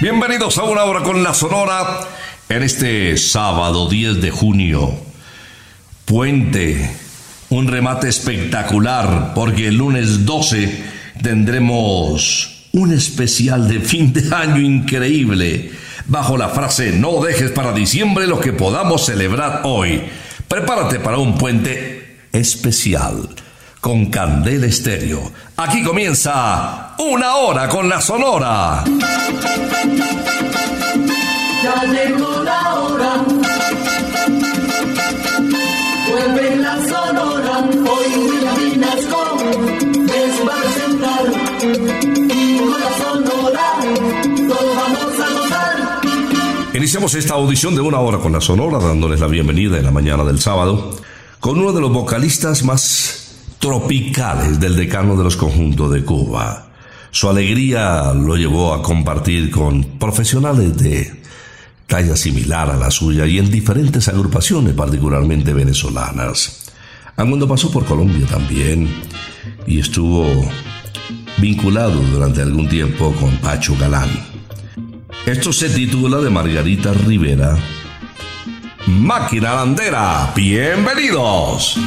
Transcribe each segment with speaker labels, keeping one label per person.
Speaker 1: Bienvenidos a una hora con la Sonora en este sábado 10 de junio. Puente, un remate espectacular porque el lunes 12 tendremos un especial de fin de año increíble bajo la frase no dejes para diciembre lo que podamos celebrar hoy. Prepárate para un puente especial con Candela Estéreo. Aquí comienza una hora con la Sonora. Iniciamos esta audición de una hora con la Sonora, dándoles la bienvenida en la mañana del sábado, con uno de los vocalistas más tropicales del decano de los conjuntos de Cuba. Su alegría lo llevó a compartir con profesionales de talla similar a la suya y en diferentes agrupaciones, particularmente venezolanas. Cuando pasó por Colombia también y estuvo vinculado durante algún tiempo con Pacho Galán. Esto se titula de Margarita Rivera. Máquina Landera, bienvenidos.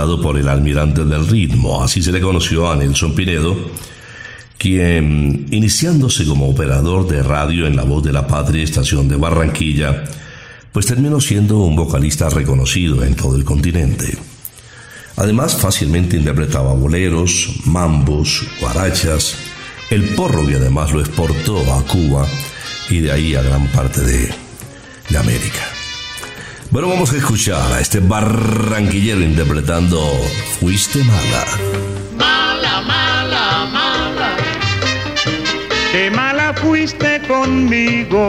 Speaker 1: Por el almirante del ritmo, así se le conoció a Nelson Pinedo, quien, iniciándose como operador de radio en La Voz de la Patria, estación de Barranquilla, pues terminó siendo un vocalista reconocido en todo el continente. Además, fácilmente interpretaba boleros, mambos, guarachas, el porro que además lo exportó a Cuba y de ahí a gran parte de, de América. Bueno, vamos a escuchar a este barranquillero interpretando Fuiste mala.
Speaker 2: Mala, mala, mala,
Speaker 3: Qué mala fuiste conmigo,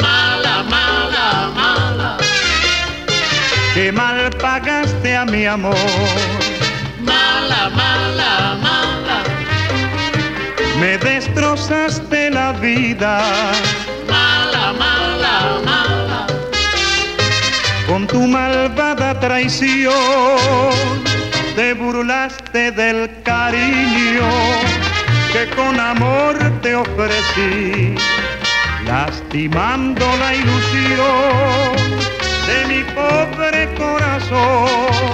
Speaker 2: mala, mala, mala,
Speaker 3: qué mal pagaste a mi amor.
Speaker 2: mala, mala, mala,
Speaker 3: Me destrozaste la vida con tu malvada traición. Te burlaste del cariño que con amor te ofrecí, lastimando la ilusión de mi pobre corazón.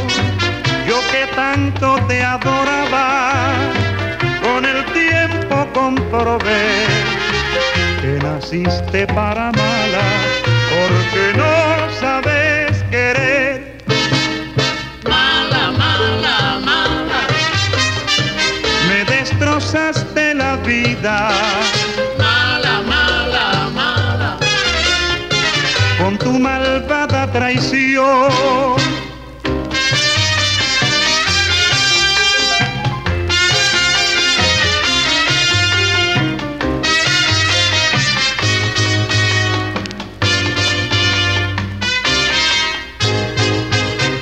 Speaker 3: Yo que tanto te adoraba, con el tiempo comprobé que naciste para mala, porque no sabes vida
Speaker 2: mala, mala, mala.
Speaker 3: con tu malvada traición.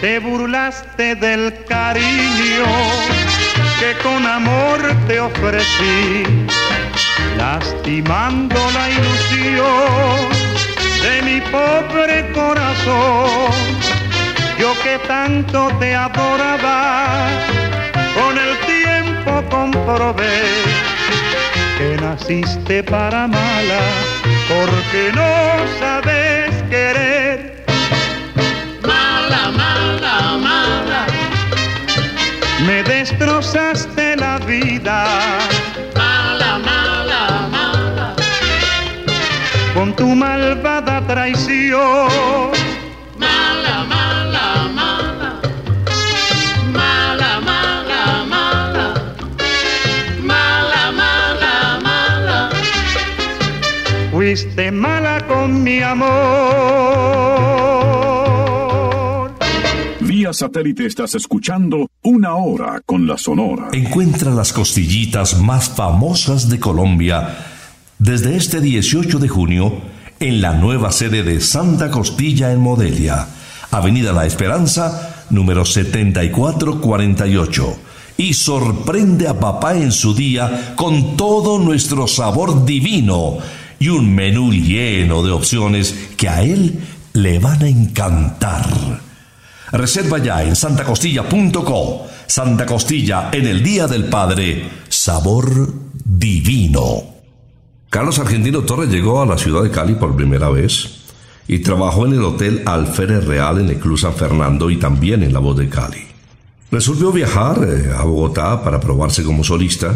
Speaker 3: Te burlaste del cariño que con amor te ofrecí, lastimando la ilusión de mi pobre corazón. Yo que tanto te adoraba, con el tiempo comprobé que naciste para mala, porque no sabes querer. Me destrozaste la vida
Speaker 2: mala, mala, mala,
Speaker 3: con tu malvada traición.
Speaker 4: Mala, mala, mala. Mala, mala, mala. Mala, mala, mala.
Speaker 3: Fuiste mala con mi amor.
Speaker 5: Satélite estás escuchando Una Hora con la Sonora.
Speaker 1: Encuentra las costillitas más famosas de Colombia desde este 18 de junio en la nueva sede de Santa Costilla en Modelia, Avenida La Esperanza, número 7448. Y sorprende a papá en su día con todo nuestro sabor divino y un menú lleno de opciones que a él le van a encantar. Reserva ya en santacostilla.co. Santa Costilla en el Día del Padre. Sabor divino. Carlos Argentino Torres llegó a la ciudad de Cali por primera vez y trabajó en el Hotel Alférez Real en el Club San Fernando y también en La Voz de Cali. Resolvió viajar eh, a Bogotá para probarse como solista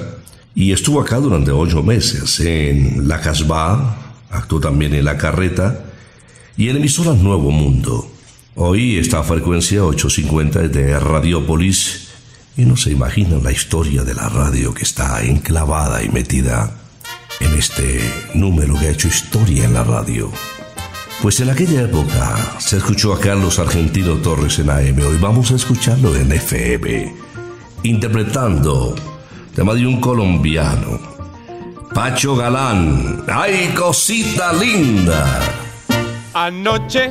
Speaker 1: y estuvo acá durante ocho meses en La Casbah, actuó también en La Carreta y en emisoras Nuevo Mundo. Hoy esta frecuencia 850 es de Radiópolis y no se imaginan la historia de la radio que está enclavada y metida en este número que ha hecho historia en la radio. Pues en aquella época se escuchó a Carlos Argentino Torres en AM, hoy vamos a escucharlo en FM, interpretando tema de un colombiano, Pacho Galán, ¡ay cosita linda!
Speaker 6: Anoche,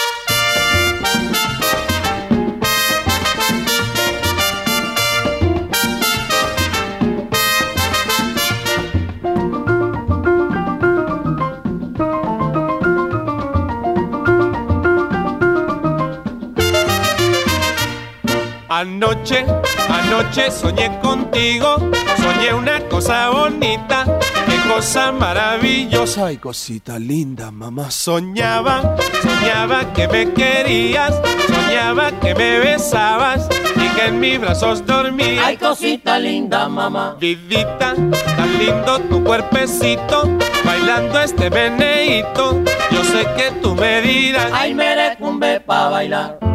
Speaker 6: Anoche, anoche soñé contigo, soñé una cosa bonita, qué cosa maravillosa. Ay, cosita linda, mamá. Soñaba, soñaba que me querías, soñaba que me besabas y que en mis brazos dormías.
Speaker 7: Ay, cosita linda, mamá.
Speaker 6: Vidita, tan lindo tu cuerpecito, bailando este meneíto. Yo sé que tú me dirás.
Speaker 7: Ay, merecumbe pa' bailar.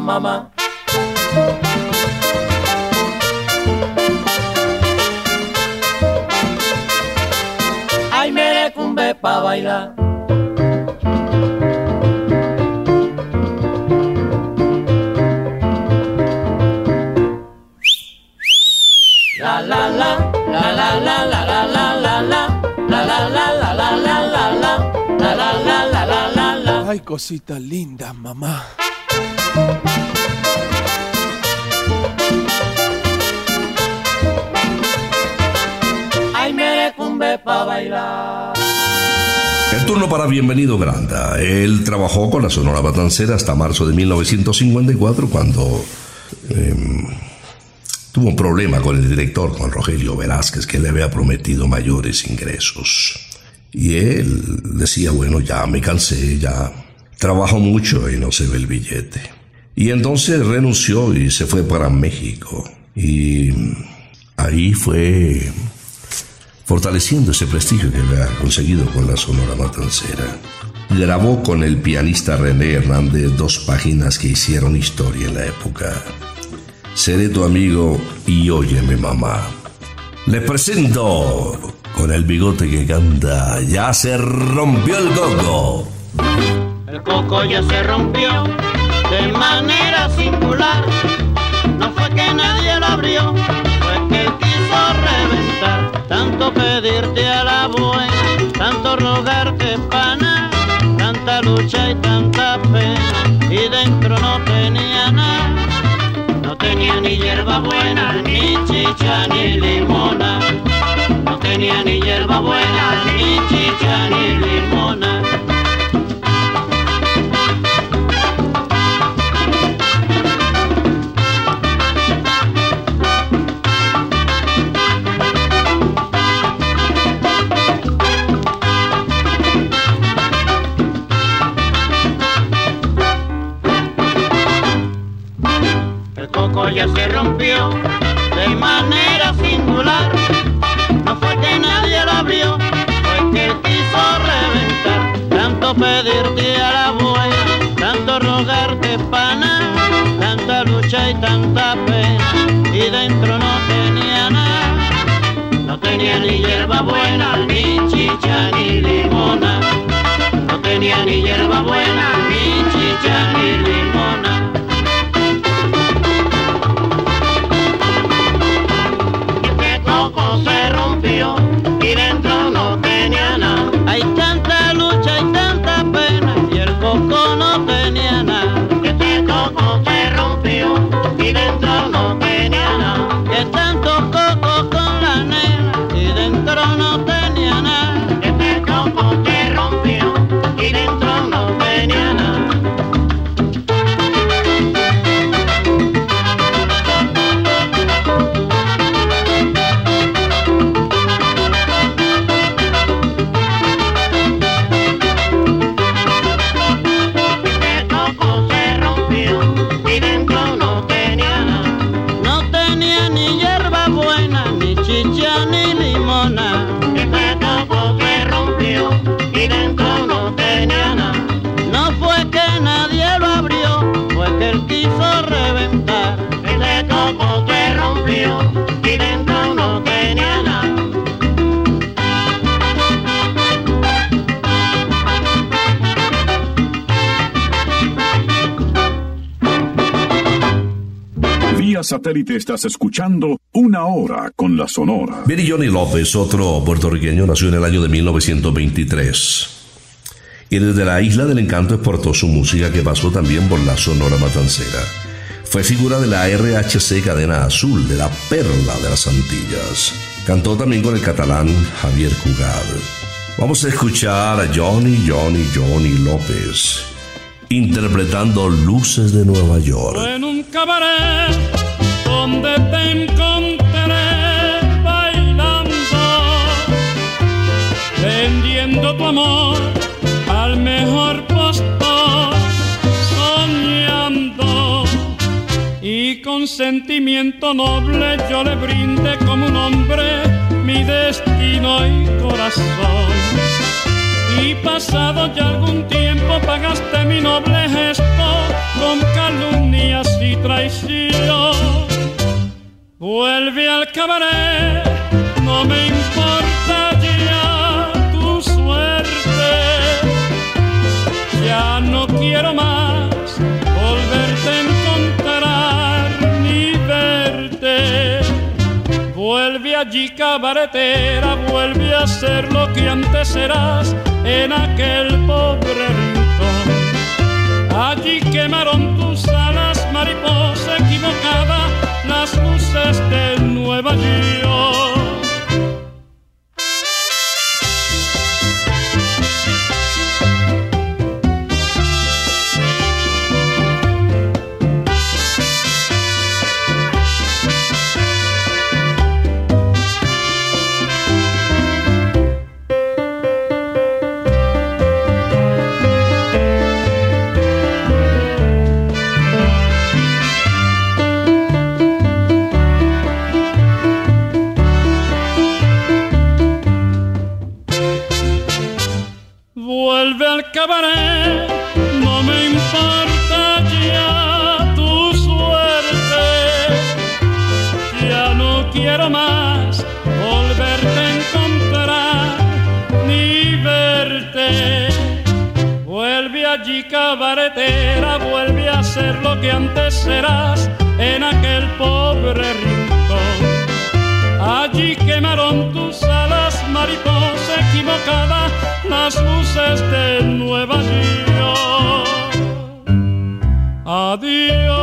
Speaker 7: Mamá. Ay, merecumbe pa' bailar. La la la, la la la la la la la la, la la la la la la la la, la la
Speaker 6: mamá.
Speaker 1: El turno para Bienvenido Granda. Él trabajó con la Sonora Matancera hasta marzo de 1954 cuando em, tuvo un problema con el director, Juan Rogelio Velázquez, que le había prometido mayores ingresos. Y él decía, bueno, ya me cansé, ya trabajo mucho y no se ve el billete. Y entonces renunció y se fue para México. Y ahí fue fortaleciendo ese prestigio que había conseguido con la Sonora Matancera. Grabó con el pianista René Hernández dos páginas que hicieron historia en la época. Seré tu amigo y óyeme mamá. Le presento con el bigote que canta, ya se rompió el gogo.
Speaker 4: El coco ya se rompió de manera singular. No fue que nadie lo abrió, fue que quiso reventar. Tanto pedirte a la buena, tanto rogarte pana, tanta lucha y tanta pena y dentro no tenía nada. No tenía ni hierba buena, ni chicha, ni limona. No tenía ni hierba buena, ni chicha, ni limona. Tenía ni hierba buena, ni chicha, ni limona. No tenía ni hierba buena, ni chicha, ni limona.
Speaker 8: Satélite estás escuchando Una Hora con la Sonora.
Speaker 1: Billy Johnny López, otro puertorriqueño, nació en el año de 1923. Y desde la Isla del Encanto exportó su música que pasó también por la Sonora Matancera. Fue figura de la RHC Cadena Azul, de la Perla de las Antillas. Cantó también con el catalán Javier Cugat. Vamos a escuchar a Johnny, Johnny, Johnny López, interpretando Luces de Nueva York.
Speaker 9: en un cabaret donde te encontraré bailando, vendiendo tu amor al mejor postor, soñando y con sentimiento noble yo le brindé como un hombre mi destino y corazón. Y pasado ya algún tiempo pagaste mi noble gesto con calumnias y traición. Vuelve al cabaret, no me importa ya tu suerte. Ya no quiero más volverte a encontrar ni verte. Vuelve allí cabaretera, vuelve a ser lo que antes eras en aquel pobre rincón. Allí quemaron tus alas, mariposa equivocada, las luces de Nueva York. Cabaret, no me importa ya tu suerte. Ya no quiero más volverte a encontrar ni verte. Vuelve allí cabaretera, vuelve a ser lo que antes eras en aquel pobre rincón. Allí quemaron tus alas, mariposa
Speaker 10: equivocada las luces de Nueva York. Adiós.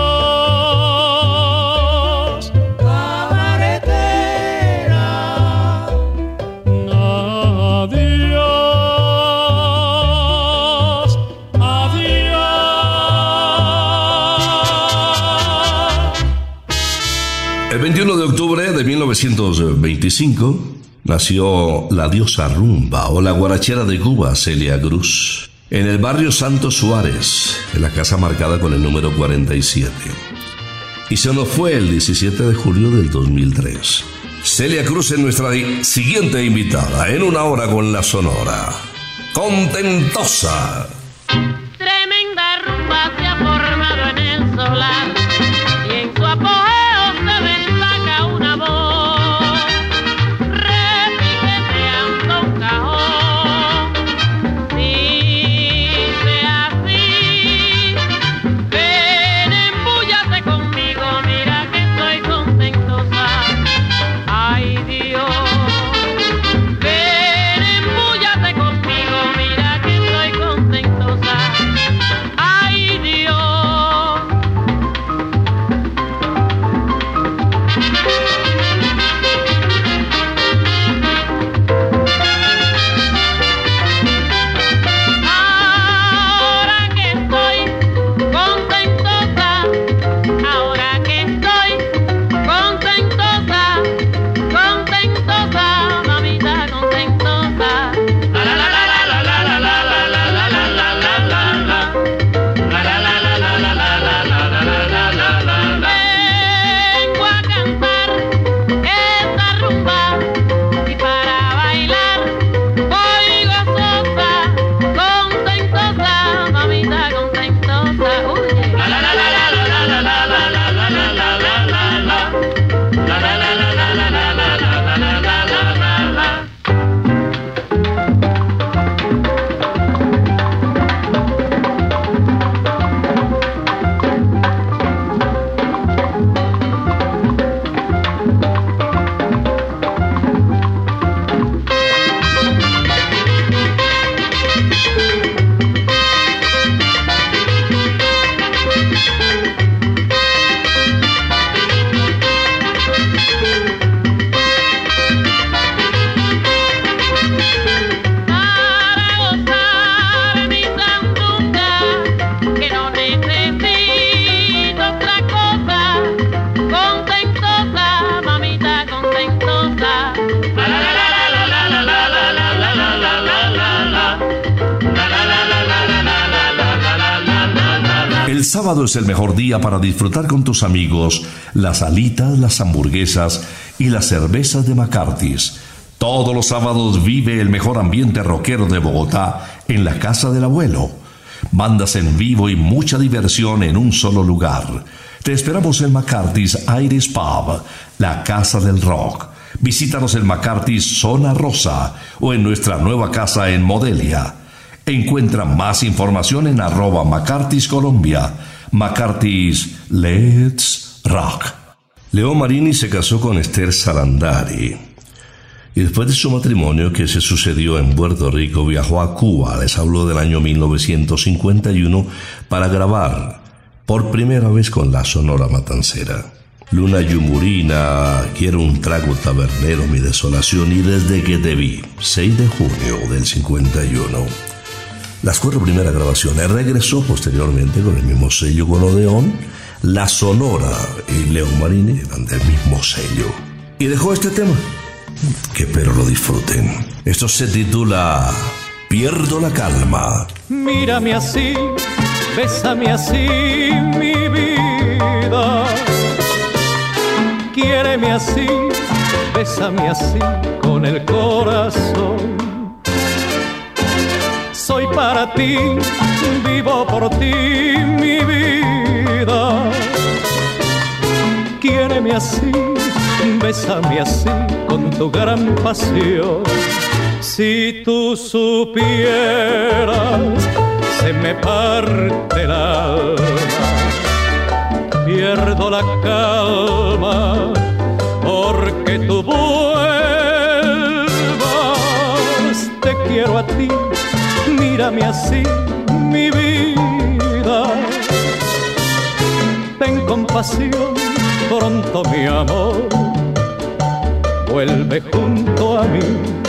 Speaker 1: El 21 de octubre de 1925 nació la diosa rumba o la guarachera de Cuba, Celia Cruz, en el barrio Santo Suárez, en la casa marcada con el número 47. Y se nos fue el 17 de julio del 2003. Celia Cruz es nuestra siguiente invitada en una hora con la Sonora. Contentosa.
Speaker 4: Tremenda rumba se ha formado en el solar
Speaker 1: El sábado es el mejor día para disfrutar con tus amigos las alitas, las hamburguesas y las cervezas de McCarthy's. Todos los sábados vive el mejor ambiente rockero de Bogotá en la casa del abuelo. Bandas en vivo y mucha diversión en un solo lugar. Te esperamos en McCarthy's Iris Pub, la casa del rock. Visítanos en McCarthy's Zona Rosa o en nuestra nueva casa en Modelia. Encuentra más información en arroba McCarthy's Colombia. McCarthy's Let's Rock. Leo Marini se casó con Esther Sarandari. Y después de su matrimonio que se sucedió en Puerto Rico, viajó a Cuba, les habló del año 1951, para grabar por primera vez con la Sonora Matancera. Luna Yumurina, quiero un trago tabernero, mi desolación, y desde que te vi, 6 de junio del 51. Las cuatro primeras grabaciones regresó posteriormente con el mismo sello con Odeón, La Sonora y Leo Marini eran del mismo sello. Y dejó este tema, que espero lo disfruten. Esto se titula Pierdo la calma.
Speaker 10: Mírame así, bésame así, mi vida. Quiéreme así, bésame así con el corazón. Soy para ti, vivo por ti, mi vida. Quiéreme así, bésame así con tu gran pasión. Si tú supieras, se me parte el alma, pierdo la calma, mírame así, mi vida. Ten compasión, pronto mi amor, vuelve junto a mí.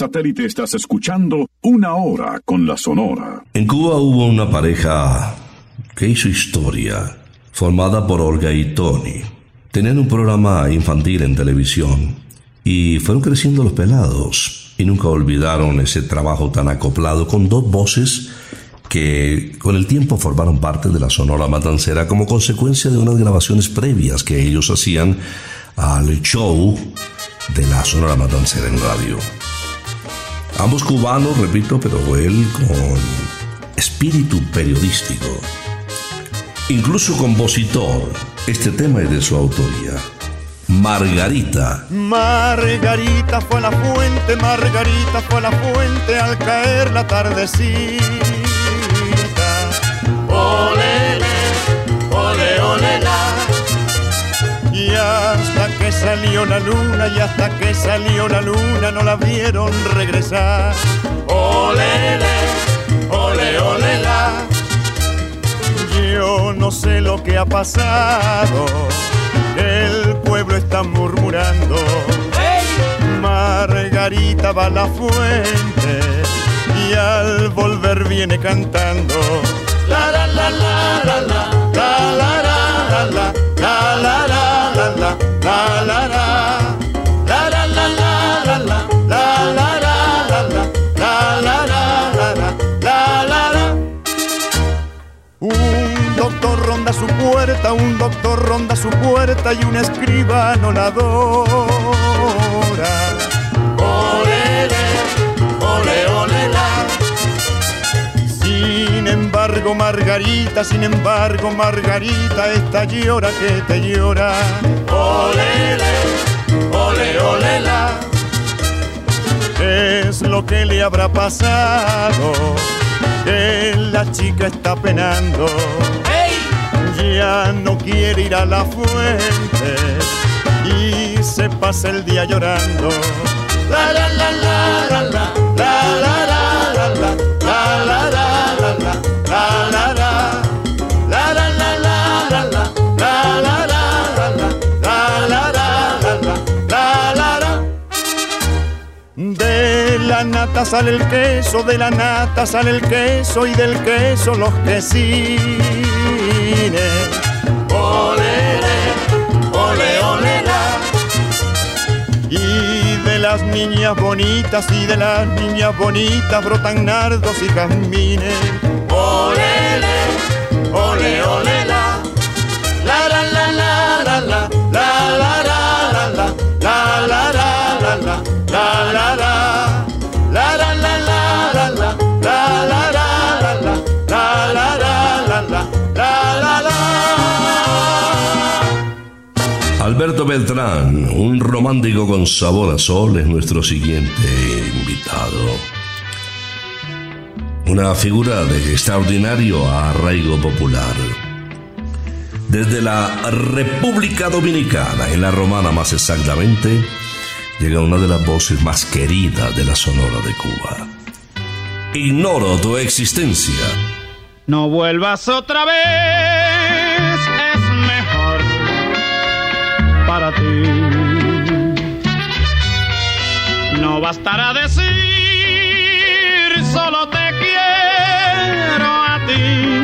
Speaker 5: Satélite estás escuchando Una Hora con la Sonora.
Speaker 1: En Cuba hubo una pareja que hizo historia, formada por Olga y Tony. Tenían un programa infantil en televisión y fueron creciendo los pelados y nunca olvidaron ese trabajo tan acoplado con dos voces que con el tiempo formaron parte de la Sonora Matancera como consecuencia de unas grabaciones previas que ellos hacían al show de la Sonora Matancera en radio. Ambos cubanos, repito, pero él con espíritu periodístico. Incluso compositor, este tema es de su autoría. Margarita.
Speaker 11: Margarita fue la fuente, Margarita fue la fuente al caer la tardecita.
Speaker 12: Olele,
Speaker 11: Y hasta que salió la luna, y hasta que salió la luna, no la vieron regresar.
Speaker 12: Olele, ole, ole, la.
Speaker 11: Yo no sé lo que ha pasado, el pueblo está murmurando. Margarita va a la fuente y al volver viene cantando.
Speaker 12: La, la, la, la, la, la.
Speaker 11: La la la la la la la la la la la la la
Speaker 12: La, la, la, la, la, la.
Speaker 11: la la la la la la la la Un doctor ronda su puerta, un doctor ronda su puerta y un escribano la adora. Embargo, Margarita, sin embargo, Margarita, esta llora que te llora.
Speaker 12: Olele, ole, ole, la.
Speaker 11: es lo que le habrá pasado? Que la chica está penando. Ya no quiere ir a la fuente y se pasa el día llorando.
Speaker 12: La, la, la, la, la. La
Speaker 11: la la la nata sale el queso, de la nata sale el queso y del queso los quesines.
Speaker 12: Olele, ole, ole, la.
Speaker 11: Y de las niñas bonitas y de las niñas bonitas brotan nardos y jazmines.
Speaker 12: Olele, ole, ole, la.
Speaker 1: Alberto Beltrán, un romántico con sabor a sol, es nuestro siguiente invitado. Una figura de extraordinario arraigo popular. Desde la República Dominicana, en la romana más exactamente, llega una de las voces más queridas de la Sonora de Cuba. Ignoro tu existencia.
Speaker 13: No vuelvas otra vez, es mejor para ti. No bastará decir solo te quiero a ti.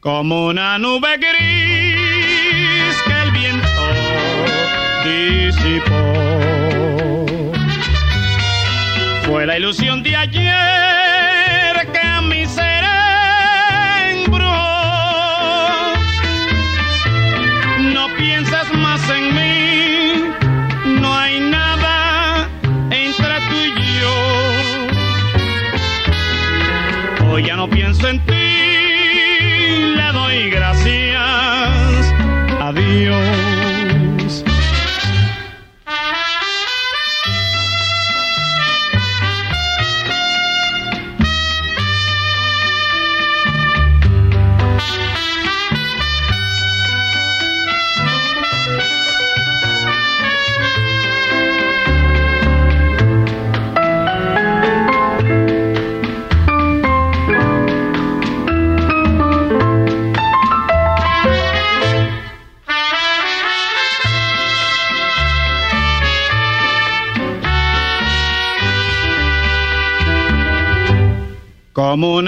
Speaker 13: Como una nube gris que el viento disipó. Fue la ilusión de ayer que a mi ser. No pienses más en mí, no hay nada entre tú y yo. Hoy ya no pienso en ti, como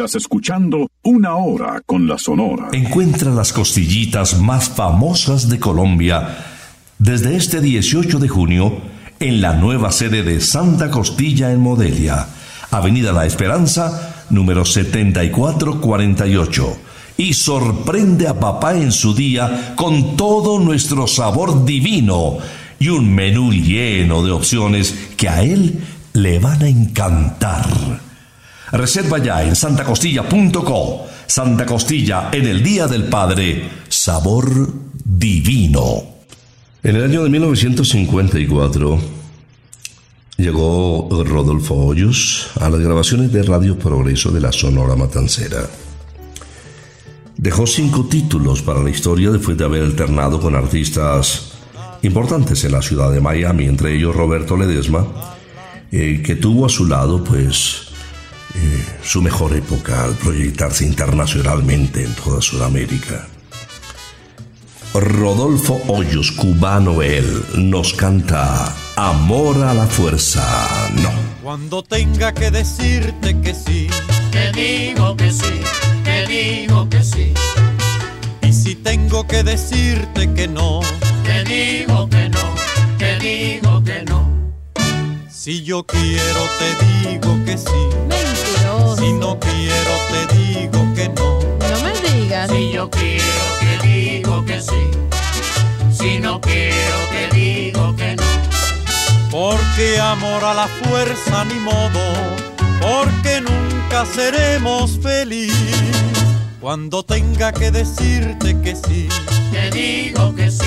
Speaker 5: estás escuchando Una Hora con la Sonora.
Speaker 1: Encuentra las costillitas más famosas de Colombia desde este 18 de junio en la nueva sede de Santa Costilla en Modelia, Avenida La Esperanza, número 7448. Y sorprende a papá en su día con todo nuestro sabor divino y un menú lleno de opciones que a él le van a encantar. Reserva ya en santacostilla.co. Santa Costilla en el Día del Padre. Sabor divino. En el año de 1954 llegó Rodolfo Hoyos a las grabaciones de Radio Progreso de la Sonora Matancera. Dejó cinco títulos para la historia después de haber alternado con artistas importantes en la ciudad de Miami, entre ellos Roberto Ledesma, eh, que tuvo a su lado pues eh, su mejor época al proyectarse internacionalmente en toda Sudamérica. Rodolfo Hoyos, cubano él, nos canta Amor a la fuerza. No.
Speaker 14: Cuando tenga que decirte que sí,
Speaker 4: Te digo que sí, te digo que sí,
Speaker 14: y si tengo que decirte que no,
Speaker 4: te digo que no,
Speaker 14: si yo quiero te digo que sí,
Speaker 15: Mentiroso.
Speaker 14: si no quiero te digo que no.
Speaker 15: No me digas.
Speaker 4: Si yo quiero te digo que sí, si no quiero te digo que no.
Speaker 14: Porque amor a la fuerza ni modo, porque nunca seremos feliz. Cuando tenga que decirte que sí,
Speaker 4: Te digo que sí,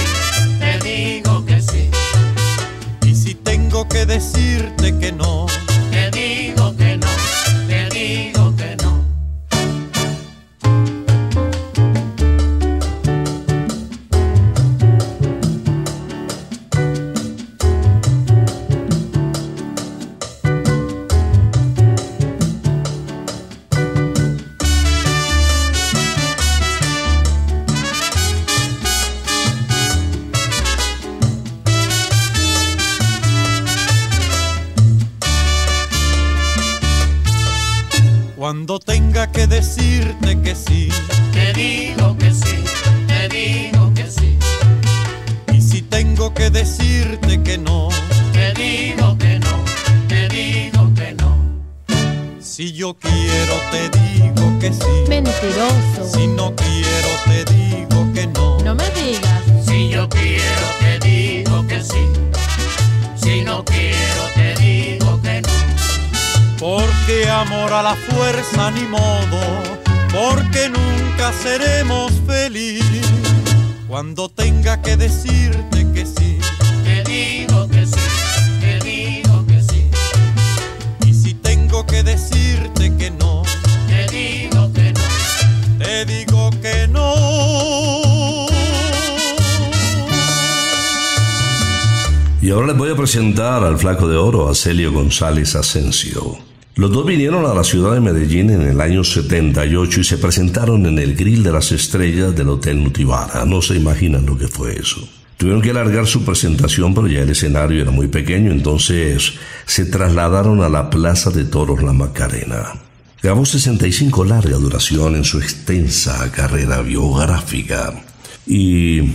Speaker 14: tengo que decirte que no,
Speaker 1: flaco de oro, a Celio González Asensio. Los dos vinieron a la ciudad de Medellín en el año 78 y se presentaron en el Grill de las Estrellas del Hotel Nutibara. No se imaginan lo que fue eso. Tuvieron que alargar su presentación, pero ya el escenario era muy pequeño, entonces se trasladaron a la Plaza de Toros La Macarena. Grabó 65 larga duración en su extensa carrera biográfica y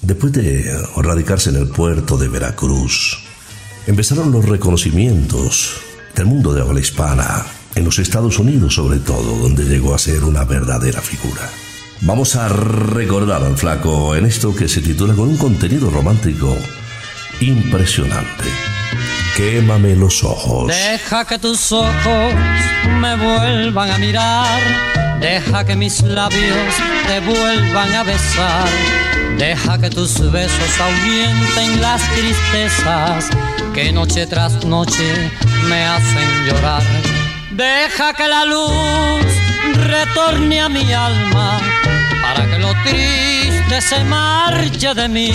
Speaker 1: después de radicarse en el puerto de Veracruz, empezaron los reconocimientos del mundo de habla hispana, en los Estados Unidos sobre todo, donde llegó a ser una verdadera figura. Vamos a recordar al flaco en esto que se titula con un contenido romántico impresionante. Quémame los ojos.
Speaker 16: Deja que tus ojos me vuelvan a mirar, deja que mis labios te vuelvan a besar, deja que tus besos ahuyenten las tristezas que noche tras noche me hacen llorar. Deja que la luz retorne a mi alma para que lo triste se marche de mí.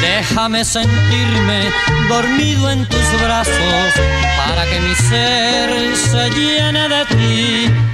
Speaker 16: Déjame sentirme dormido en tus brazos para que mi ser se llene de ti.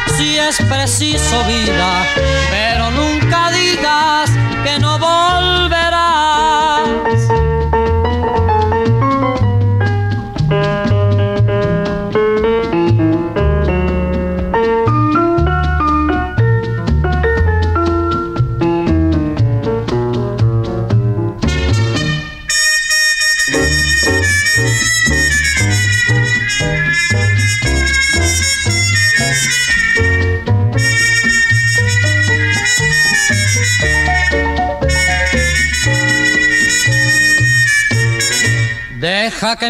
Speaker 16: si es preciso vida, pero nunca digas que no volverás.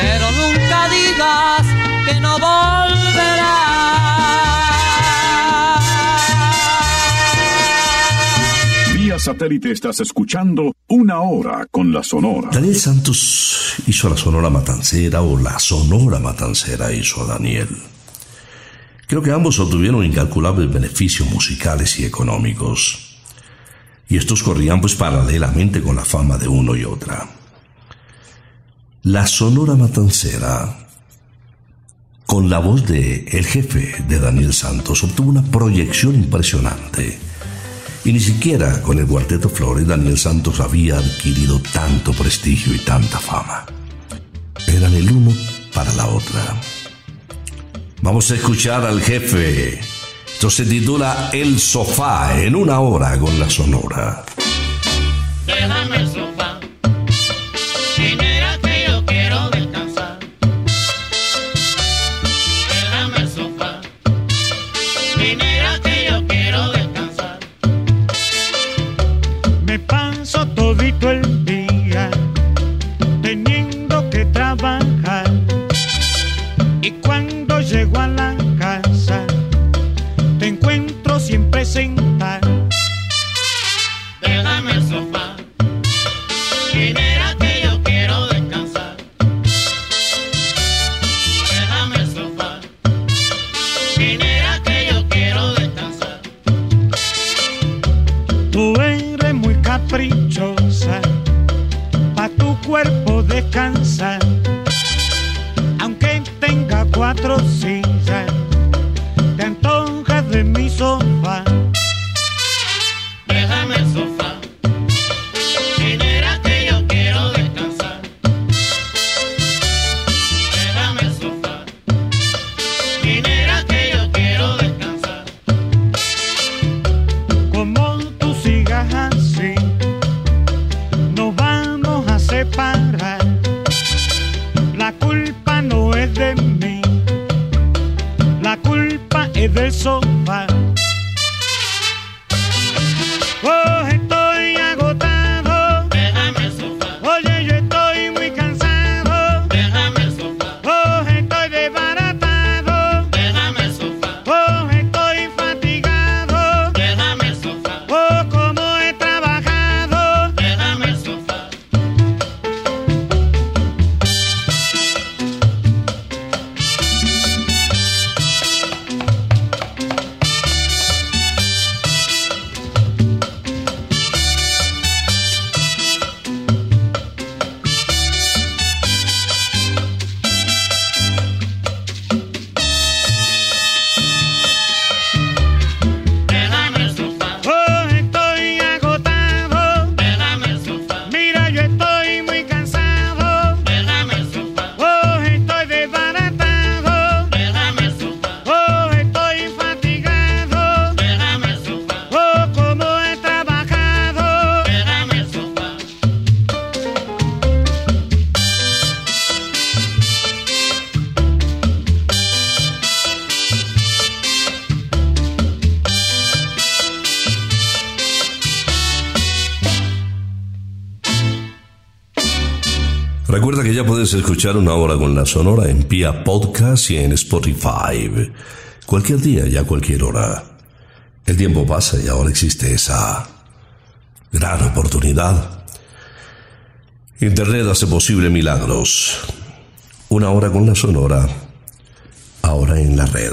Speaker 16: pero nunca digas que no volverás.
Speaker 8: Vía satélite estás escuchando Una Hora con la Sonora.
Speaker 1: Daniel Santos hizo a la Sonora Matancera o la Sonora Matancera hizo a Daniel. Creo que ambos obtuvieron incalculables beneficios musicales y económicos. Y estos corrían pues paralelamente con la fama de uno y otra. La Sonora Matancera, con la voz de el jefe de Daniel Santos, obtuvo una proyección impresionante. Y ni siquiera con el Cuarteto Flores Daniel Santos había adquirido tanto prestigio y tanta fama. Eran el uno para la otra. Vamos a escuchar al jefe. Esto se titula El sofá en una hora con la sonora.
Speaker 3: La
Speaker 1: escuchar una hora con la Sonora en Pia Podcast y en Spotify. Cualquier día y a cualquier hora. El tiempo pasa y ahora existe esa gran oportunidad. Internet hace posible milagros. Una hora con la Sonora, ahora en la red.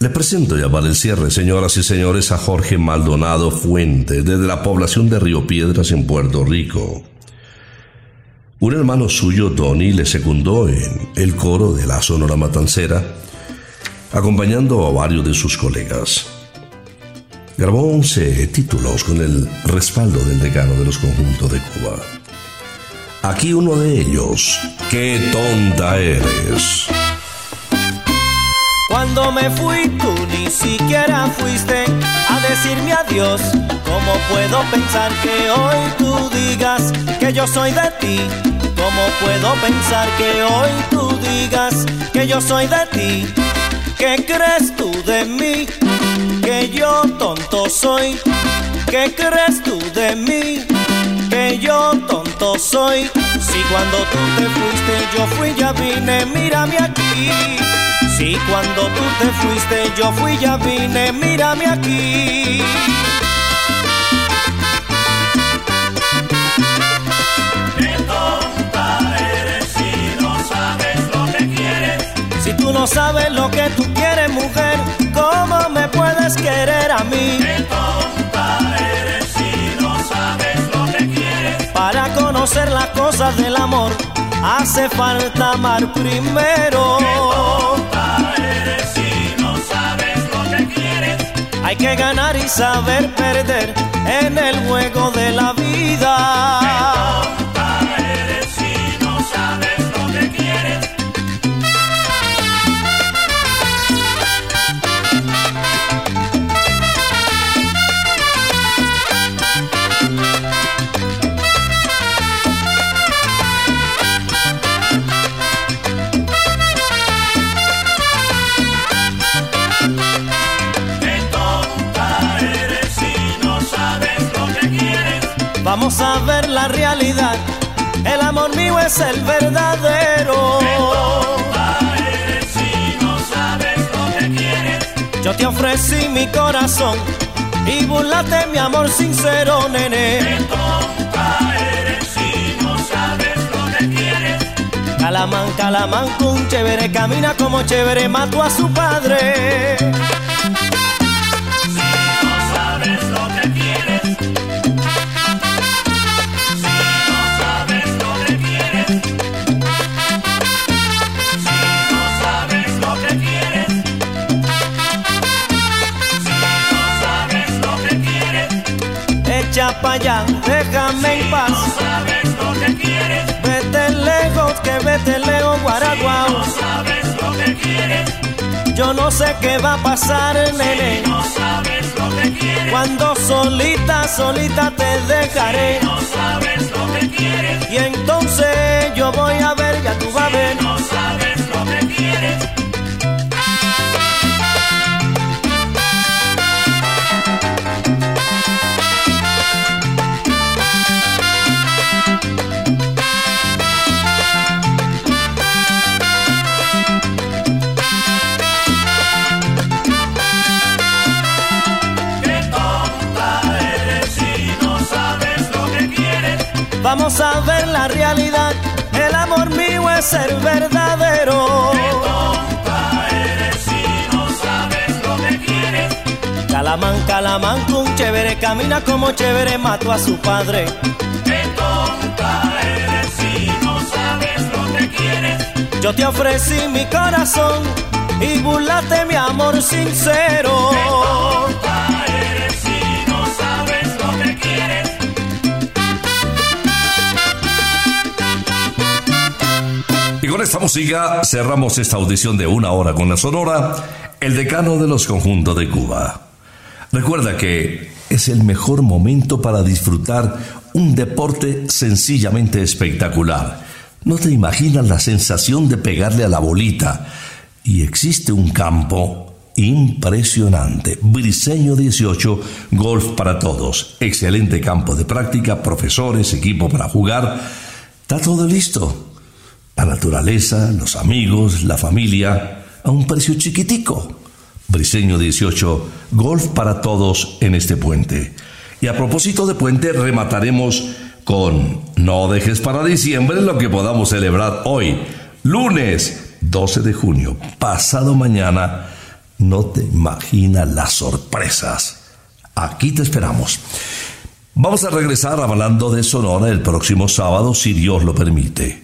Speaker 1: Le presento ya para el cierre, señoras y señores, a Jorge Maldonado Fuente, desde la población de Río Piedras en Puerto Rico. Un hermano suyo, Tony, le secundó en el coro de la Sonora Matancera, acompañando a varios de sus colegas. Grabó 11 títulos con el respaldo del decano de los conjuntos de Cuba. Aquí uno de ellos, ¡Qué tonta eres!
Speaker 17: Cuando me fui tú ni siquiera fuiste a decirme adiós. ¿Cómo puedo pensar que hoy tú digas que yo soy de ti? ¿Cómo puedo pensar que hoy tú digas que yo soy de ti? ¿Qué crees tú de mí? Que yo tonto soy. ¿Qué crees tú de mí? Que yo tonto soy. Si cuando tú te fuiste yo fui ya vine, mírame aquí. Si cuando tú te fuiste yo fui ya vine, mírame aquí.
Speaker 18: Qué tonta eres si no sabes lo que quieres.
Speaker 17: Si tú no sabes lo que tú quieres, mujer, ¿cómo me puedes querer a mí?
Speaker 18: Qué tonta eres si no sabes lo que quieres.
Speaker 17: Para conocer las cosas del amor, hace falta amar primero. Hay que ganar y saber perder en el juego de la vida. Es el verdadero.
Speaker 18: Si no sabes lo que quieres.
Speaker 17: Yo te ofrecí mi corazón y burlate mi amor sincero, nene.
Speaker 18: si no sabes lo que quieres.
Speaker 17: Calamán, calamán, con chévere, camina como chévere, mató a su padre. Para allá, déjame en paz.
Speaker 19: No sabes lo que quieres,
Speaker 17: Vete lejos, que vete lejos, Guaraguao.
Speaker 19: no sabes lo que quieres,
Speaker 17: Yo no sé qué va a pasar, nene.
Speaker 19: no sabes lo que quieres,
Speaker 17: Cuando solita, solita te dejaré.
Speaker 19: no sabes lo que quieres,
Speaker 17: Y entonces Vamos a ver la realidad. El amor mío es ser verdadero.
Speaker 19: Qué tonta eres si no sabes lo que quieres.
Speaker 17: Calamán, calamán, un chévere camina como chévere mató a su padre.
Speaker 19: Qué tonta eres si no sabes lo que quieres.
Speaker 17: Yo te ofrecí mi corazón y burlaste mi amor sincero.
Speaker 19: Tonta
Speaker 1: esta música cerramos esta audición de una hora con la Sonora, el decano de los conjuntos de Cuba. Recuerda que es el mejor momento para disfrutar un deporte sencillamente espectacular. No te imaginas la sensación de pegarle a la bolita. Y existe un campo impresionante. Briseño 18, golf para todos. Excelente campo de práctica, profesores, equipo para jugar. Está todo listo. La naturaleza, los amigos, la familia, a un precio chiquitico. Briseño 18, golf para todos en este puente. Y a propósito de puente, remataremos con No dejes para diciembre lo que podamos celebrar hoy, lunes 12 de junio, pasado mañana. No te imaginas las sorpresas. Aquí te esperamos. Vamos a regresar hablando de Sonora el próximo sábado, si Dios lo permite.